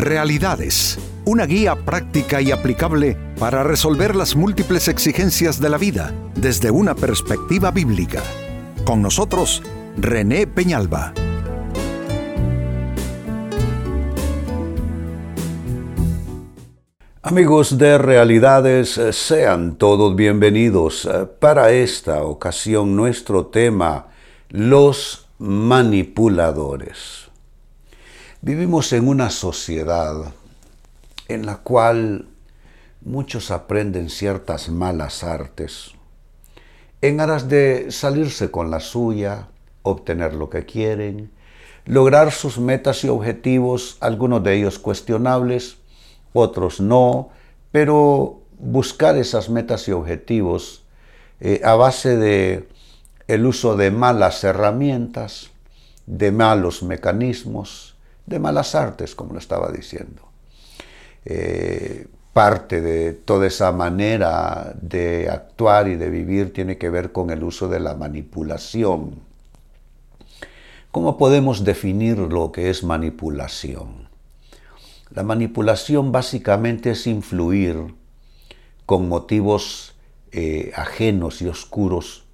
Realidades, una guía práctica y aplicable para resolver las múltiples exigencias de la vida desde una perspectiva bíblica. Con nosotros, René Peñalba. Amigos de Realidades, sean todos bienvenidos. Para esta ocasión nuestro tema, los manipuladores. Vivimos en una sociedad en la cual muchos aprenden ciertas malas artes en aras de salirse con la suya, obtener lo que quieren, lograr sus metas y objetivos, algunos de ellos cuestionables, otros no, pero buscar esas metas y objetivos eh, a base de el uso de malas herramientas, de malos mecanismos, de malas artes, como lo estaba diciendo. Eh, parte de toda esa manera de actuar y de vivir tiene que ver con el uso de la manipulación. ¿Cómo podemos definir lo que es manipulación? La manipulación básicamente es influir con motivos eh, ajenos y oscuros,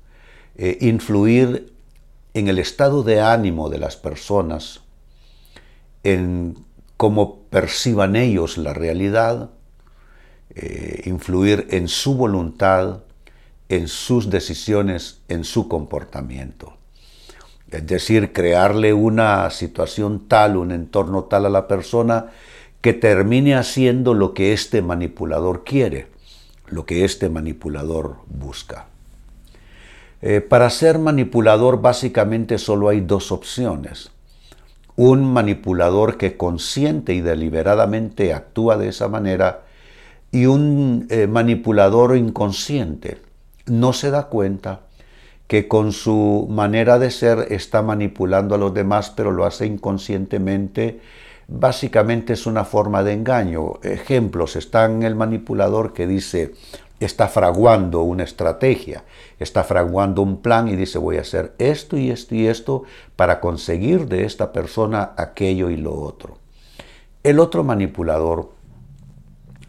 eh, influir en el estado de ánimo de las personas, en cómo perciban ellos la realidad, eh, influir en su voluntad, en sus decisiones, en su comportamiento. Es decir, crearle una situación tal, un entorno tal a la persona que termine haciendo lo que este manipulador quiere, lo que este manipulador busca. Eh, para ser manipulador básicamente solo hay dos opciones un manipulador que consciente y deliberadamente actúa de esa manera y un eh, manipulador inconsciente no se da cuenta que con su manera de ser está manipulando a los demás, pero lo hace inconscientemente. Básicamente es una forma de engaño. Ejemplos, está en el manipulador que dice, está fraguando una estrategia, está fraguando un plan y dice voy a hacer esto y esto y esto para conseguir de esta persona aquello y lo otro. El otro manipulador,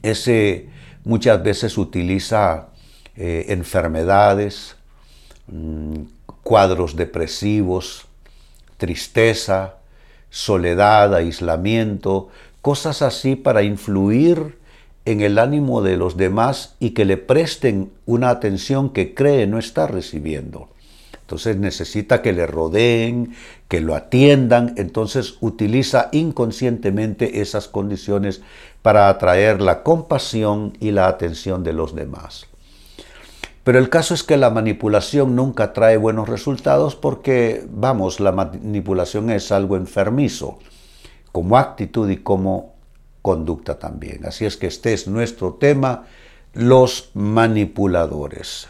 ese muchas veces utiliza eh, enfermedades, mm, cuadros depresivos, tristeza, soledad, aislamiento, cosas así para influir en el ánimo de los demás y que le presten una atención que cree no está recibiendo. Entonces necesita que le rodeen, que lo atiendan, entonces utiliza inconscientemente esas condiciones para atraer la compasión y la atención de los demás. Pero el caso es que la manipulación nunca trae buenos resultados porque, vamos, la manipulación es algo enfermizo, como actitud y como conducta también. Así es que este es nuestro tema, los manipuladores.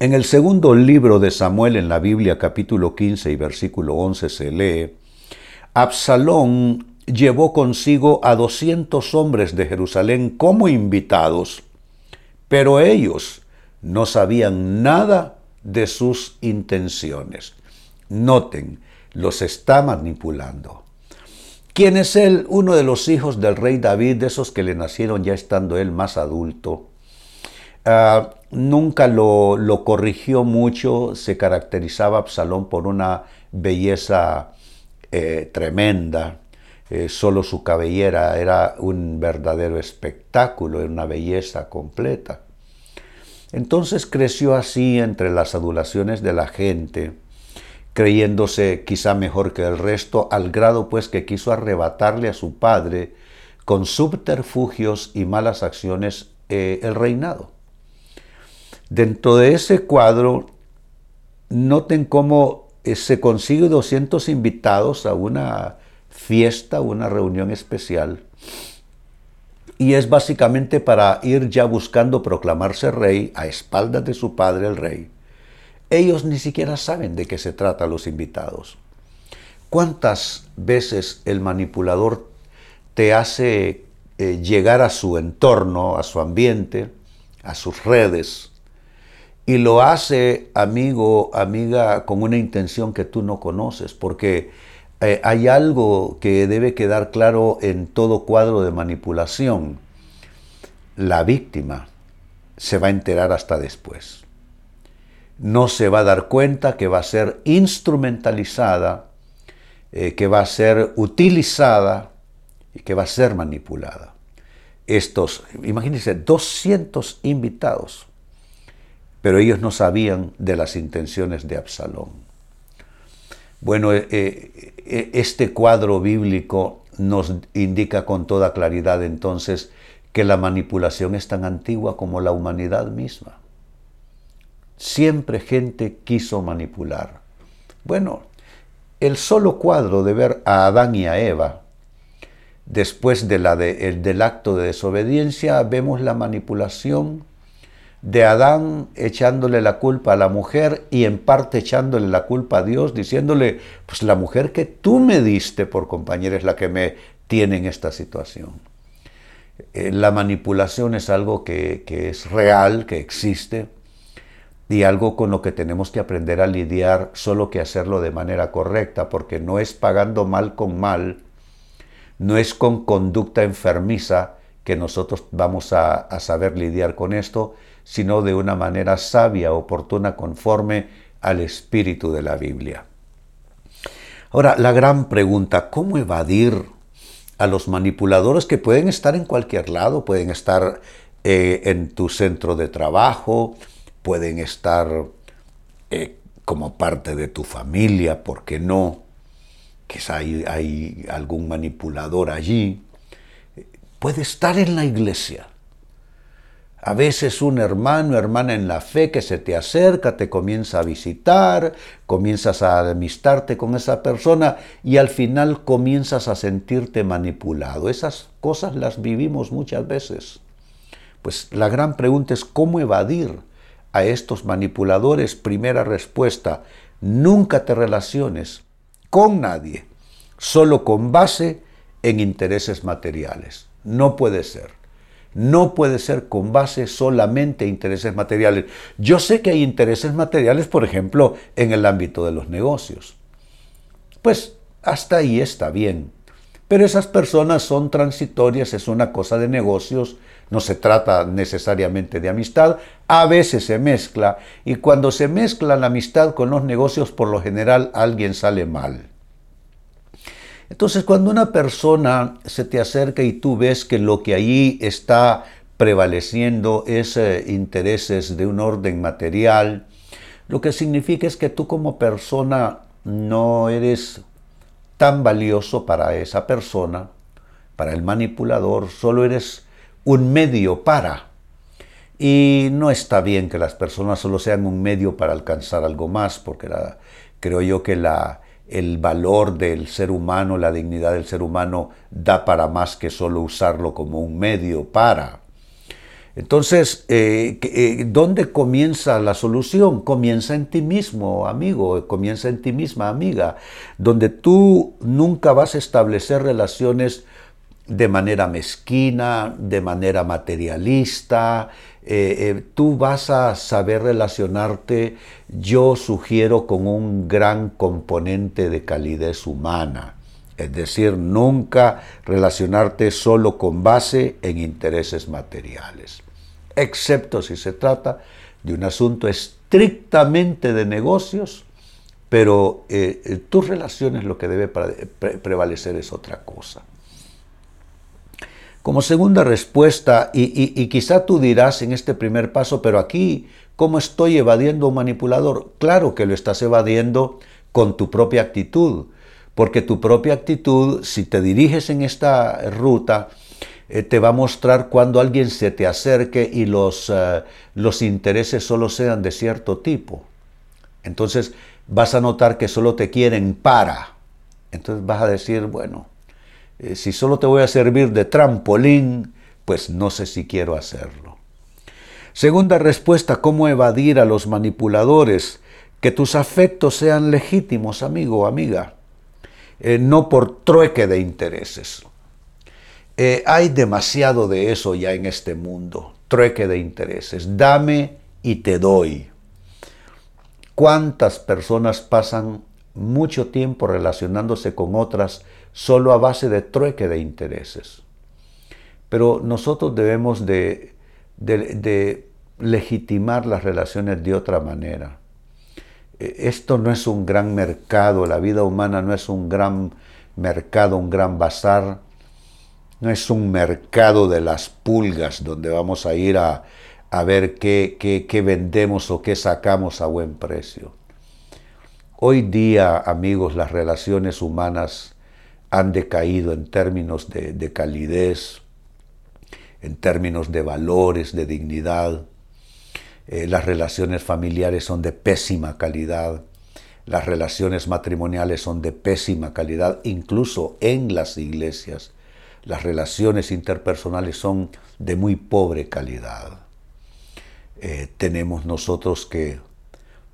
En el segundo libro de Samuel en la Biblia, capítulo 15 y versículo 11, se lee, Absalón llevó consigo a 200 hombres de Jerusalén como invitados, pero ellos no sabían nada de sus intenciones. Noten, los está manipulando. ¿Quién es él? Uno de los hijos del rey David, de esos que le nacieron ya estando él más adulto. Ah, nunca lo, corrigió mucho, se caracterizaba Absalón por una belleza eh, tremenda, eh, solo su cabellera era un verdadero espectáculo, era una belleza completa. Entonces creció así entre las adulaciones de la gente, creyéndose quizá mejor que el resto, al grado pues que quiso arrebatarle a su padre con subterfugios y malas acciones eh, el reinado. Dentro de ese cuadro, noten cómo eh, se consigue 200 invitados a una fiesta, una reunión especial, y es básicamente para ir ya buscando proclamarse rey a espaldas de su padre el rey ellos ni siquiera saben de qué se trata los invitados. ¿Cuántas veces el manipulador te hace eh, llegar a su entorno, a su ambiente, a sus redes, y lo hace, amigo, amiga, con una intención que tú no conoces, porque eh, hay algo que debe quedar claro en todo cuadro de manipulación. La víctima se va a enterar hasta después. No se va a dar cuenta que va a ser instrumentalizada, eh, que va a ser utilizada y que va a ser manipulada. Estos, imagínense, 200 invitados, pero ellos no sabían de las intenciones de Absalón. Bueno, eh, eh, este cuadro bíblico nos indica con toda claridad entonces que la manipulación es tan antigua como la humanidad misma. Siempre gente quiso manipular. Bueno, el solo cuadro de ver a Adán y a Eva, después del acto de desobediencia, vemos la manipulación de Adán echándole la culpa a la mujer y en parte echándole la culpa a Dios, diciéndole, pues la mujer que tú me diste por compañera es la que me tiene en esta situación. Eh, la manipulación es algo que, es real, que existe, y algo con lo que tenemos que aprender a lidiar, solo que hacerlo de manera correcta, porque no es pagando mal con mal, no es con conducta enfermiza que nosotros vamos a, saber lidiar con esto, sino de una manera sabia, oportuna, conforme al espíritu de la Biblia. Ahora, la gran pregunta, ¿cómo evadir a los manipuladores que pueden estar en cualquier lado, pueden estar eh, en tu centro de trabajo, pueden estar eh, como parte de tu familia, ¿por qué no? Quizá hay, hay algún manipulador allí. Puede estar en la iglesia. A veces un hermano, hermana en la fe que se te acerca, te comienza a visitar, comienzas a amistarte con esa persona y al final comienzas a sentirte manipulado. Esas cosas las vivimos muchas veces. Pues la gran pregunta es cómo evadir a estos manipuladores. Primera respuesta, nunca te relaciones con nadie, solo con base en intereses materiales. No puede ser no puede ser con base solamente en intereses materiales. Yo sé que hay intereses materiales, por ejemplo, en el ámbito de los negocios. Pues hasta ahí está bien. Pero esas personas son transitorias, es una cosa de negocios, no se trata necesariamente de amistad, a veces se mezcla y cuando se mezcla la amistad con los negocios, por lo general alguien sale mal. Entonces, cuando una persona se te acerca y tú ves que lo que allí está prevaleciendo es eh, intereses de un orden material, lo que significa es que tú como persona no eres tan valioso para esa persona, para el manipulador, solo eres un medio para. Y no está bien que las personas solo sean un medio para alcanzar algo más, porque creo yo que la, el valor del ser humano, la dignidad del ser humano da para más que solo usarlo como un medio para. Entonces, eh, eh, ¿dónde comienza la solución? Comienza en ti mismo, amigo, comienza en ti misma, amiga, donde tú nunca vas a establecer relaciones de manera mezquina, de manera materialista, eh, tú vas a saber relacionarte, yo sugiero, con un gran componente de calidez humana. Es decir, nunca relacionarte solo con base en intereses materiales, excepto si se trata de un asunto estrictamente de negocios, pero eh, tus relaciones lo que debe prevalecer es otra cosa. Como segunda respuesta, y, quizá tú dirás en este primer paso, pero aquí, ¿cómo estoy evadiendo a un manipulador? Claro que lo estás evadiendo con tu propia actitud, porque tu propia actitud, si te diriges en esta ruta, eh, te va a mostrar cuando alguien se te acerque y los, eh, los intereses solo sean de cierto tipo. Entonces vas a notar que solo te quieren para. Entonces vas a decir, bueno, eh, si solo te voy a servir de trampolín, pues no sé si quiero hacerlo. Segunda respuesta, ¿cómo evadir a los manipuladores? Que tus afectos sean legítimos, amigo o amiga, eh, no por trueque de intereses. Eh, hay demasiado de eso ya en este mundo, trueque de intereses. Dame y te doy. ¿Cuántas personas pasan mucho tiempo relacionándose con otras solo a base de trueque de intereses. Pero nosotros debemos de, legitimar las relaciones de otra manera. E, esto no es un gran mercado, la vida humana no es un gran mercado, un gran bazar, no es un mercado de las pulgas donde vamos a ir a, a ver qué, qué, vendemos o qué sacamos a buen precio. Hoy día, amigos, las relaciones humanas han decaído en términos de, calidez, en términos de valores, de dignidad. Eh, las relaciones familiares son de pésima calidad. Las relaciones matrimoniales son de pésima calidad, incluso en las iglesias. Las relaciones interpersonales son de muy pobre calidad. Eh, tenemos nosotros que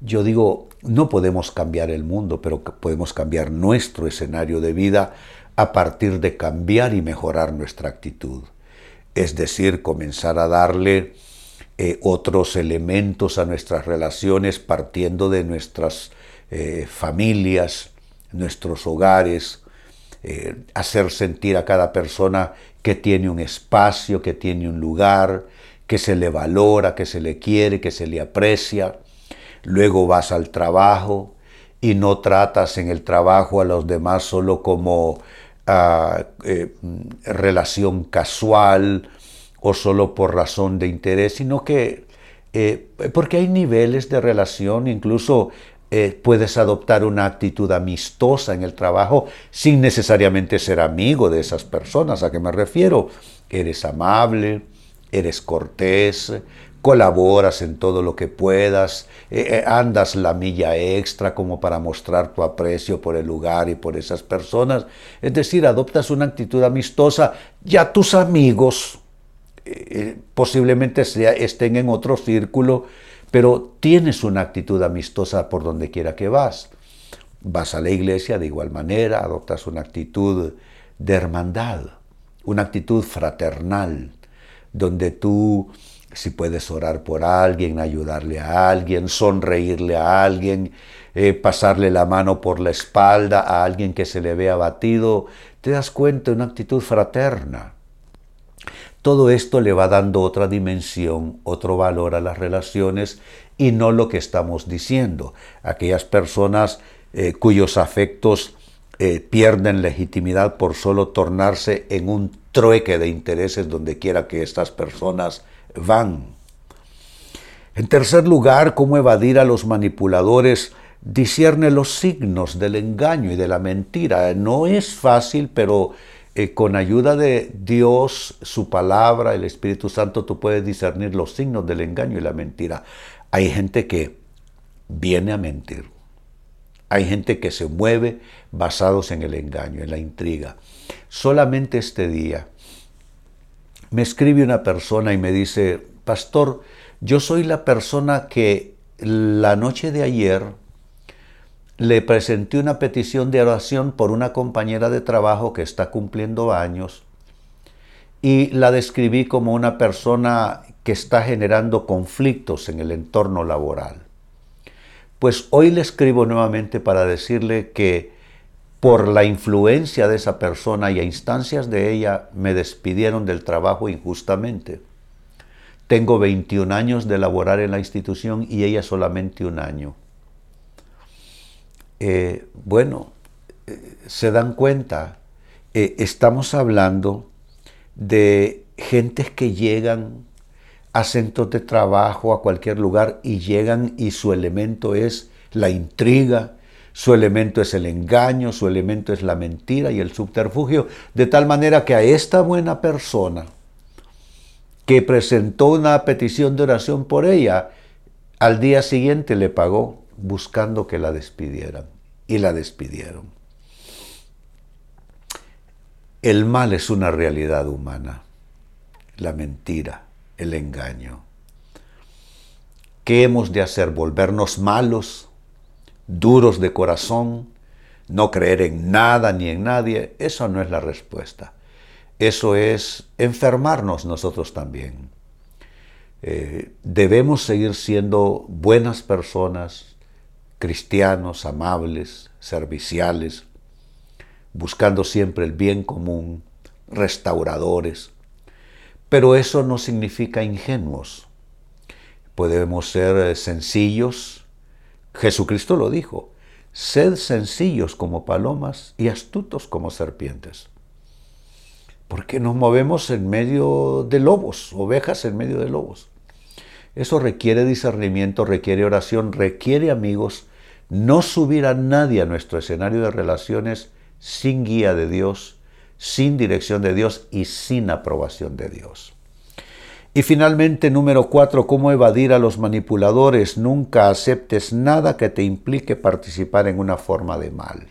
yo digo, no podemos cambiar el mundo, pero podemos cambiar nuestro escenario de vida a partir de cambiar y mejorar nuestra actitud. Es decir, comenzar a darle eh, otros elementos a nuestras relaciones partiendo de nuestras eh, familias, nuestros hogares, eh, hacer sentir a cada persona que tiene un espacio, que tiene un lugar, que se le valora, que se le quiere, que se le aprecia. Luego vas al trabajo y no tratas en el trabajo a los demás solo como ah, eh, relación casual o solo por razón de interés, sino que eh, porque hay niveles de relación, incluso eh, puedes adoptar una actitud amistosa en el trabajo sin necesariamente ser amigo de esas personas. ¿A qué me refiero? Eres amable, eres cortés, colaboras en todo lo que puedas, eh, eh, andas la milla extra como para mostrar tu aprecio por el lugar y por esas personas. Es decir, adoptas una actitud amistosa. Ya tus amigos posiblemente estén en otro círculo, pero tienes una actitud amistosa por donde quiera que vas. Vas a la iglesia de igual manera, adoptas una actitud de hermandad, una actitud fraternal, donde tú si puedes orar por alguien, ayudarle a alguien, sonreírle a alguien, eh, pasarle la mano por la espalda a alguien que se le ve abatido, te das cuenta de una actitud fraterna. Todo esto le va dando otra dimensión, otro valor a las relaciones y no lo que estamos diciendo. Aquellas personas eh, cuyos afectos eh, pierden legitimidad por solo tornarse en un trueque de intereses donde quiera que estas personas van. En tercer lugar, cómo evadir a los manipuladores discierne los signos del engaño y de la mentira. No es fácil, pero eh, con ayuda de Dios, su palabra, el Espíritu Santo, tú puedes discernir los signos del engaño y la mentira. Hay gente que viene a mentir. Hay gente que se mueve basados en el engaño, en la intriga. Solamente este día me escribe una persona y me dice, pastor, yo soy la persona que la noche de ayer le presenté una petición de oración por una compañera de trabajo que está cumpliendo años y la describí como una persona que está generando conflictos en el entorno laboral. Pues hoy le escribo nuevamente para decirle que por la influencia de esa persona y a instancias de ella me despidieron del trabajo injustamente. Tengo 21 años de laborar en la institución y ella solamente un año. Eh, bueno, eh, se dan cuenta, eh, estamos hablando de gentes que llegan a centros de trabajo, a cualquier lugar, y llegan y su elemento es la intriga, su elemento es el engaño, su elemento es la mentira y el subterfugio, de tal manera que a esta buena persona que presentó una petición de oración por ella, al día siguiente le pagó buscando que la despidieran y la despidieron. El mal es una realidad humana, la mentira, el engaño. ¿Qué hemos de hacer? ¿Volvernos malos? duros de corazón, no creer en nada ni en nadie, eso no es la respuesta. Eso es enfermarnos nosotros también. Eh, debemos seguir siendo buenas personas, cristianos, amables, serviciales, buscando siempre el bien común, restauradores. Pero eso no significa ingenuos. Podemos ser eh, sencillos. Jesucristo lo dijo, sed sencillos como palomas y astutos como serpientes. Porque nos movemos en medio de lobos, ovejas en medio de lobos. Eso requiere discernimiento, requiere oración, requiere amigos, no subir a nadie a nuestro escenario de relaciones sin guía de Dios, sin dirección de Dios y sin aprobación de Dios. Y finalmente, número cuatro, cómo evadir a los manipuladores. Nunca aceptes nada que te implique participar en una forma de mal.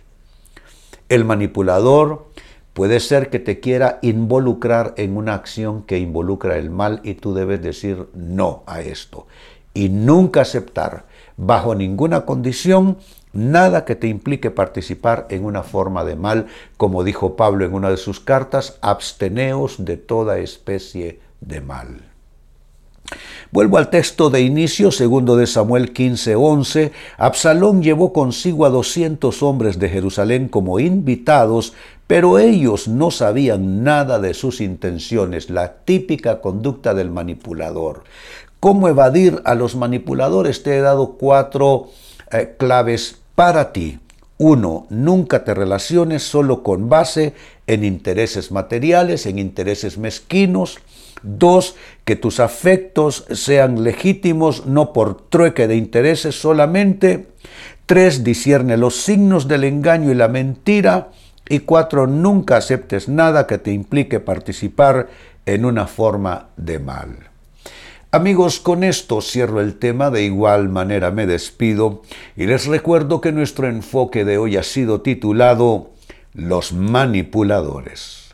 El manipulador puede ser que te quiera involucrar en una acción que involucra el mal y tú debes decir no a esto. Y nunca aceptar, bajo ninguna condición, nada que te implique participar en una forma de mal, como dijo Pablo en una de sus cartas, absteneos de toda especie de mal. Vuelvo al texto de inicio, segundo de Samuel 15:11. Absalón llevó consigo a doscientos hombres de Jerusalén como invitados, pero ellos no sabían nada de sus intenciones, la típica conducta del manipulador. ¿Cómo evadir a los manipuladores? Te he dado cuatro eh, claves para ti. Uno, nunca te relaciones solo con base en intereses materiales, en intereses mezquinos. Dos, que tus afectos sean legítimos, no por trueque de intereses solamente. Tres, discierne los signos del engaño y la mentira. Y cuatro, nunca aceptes nada que te implique participar en una forma de mal. Amigos, con esto cierro el tema, de igual manera me despido y les recuerdo que nuestro enfoque de hoy ha sido titulado Los manipuladores.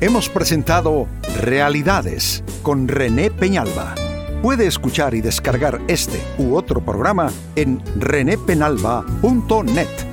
Hemos presentado Realidades con René Peñalba. Puede escuchar y descargar este u otro programa en renépenalba.net.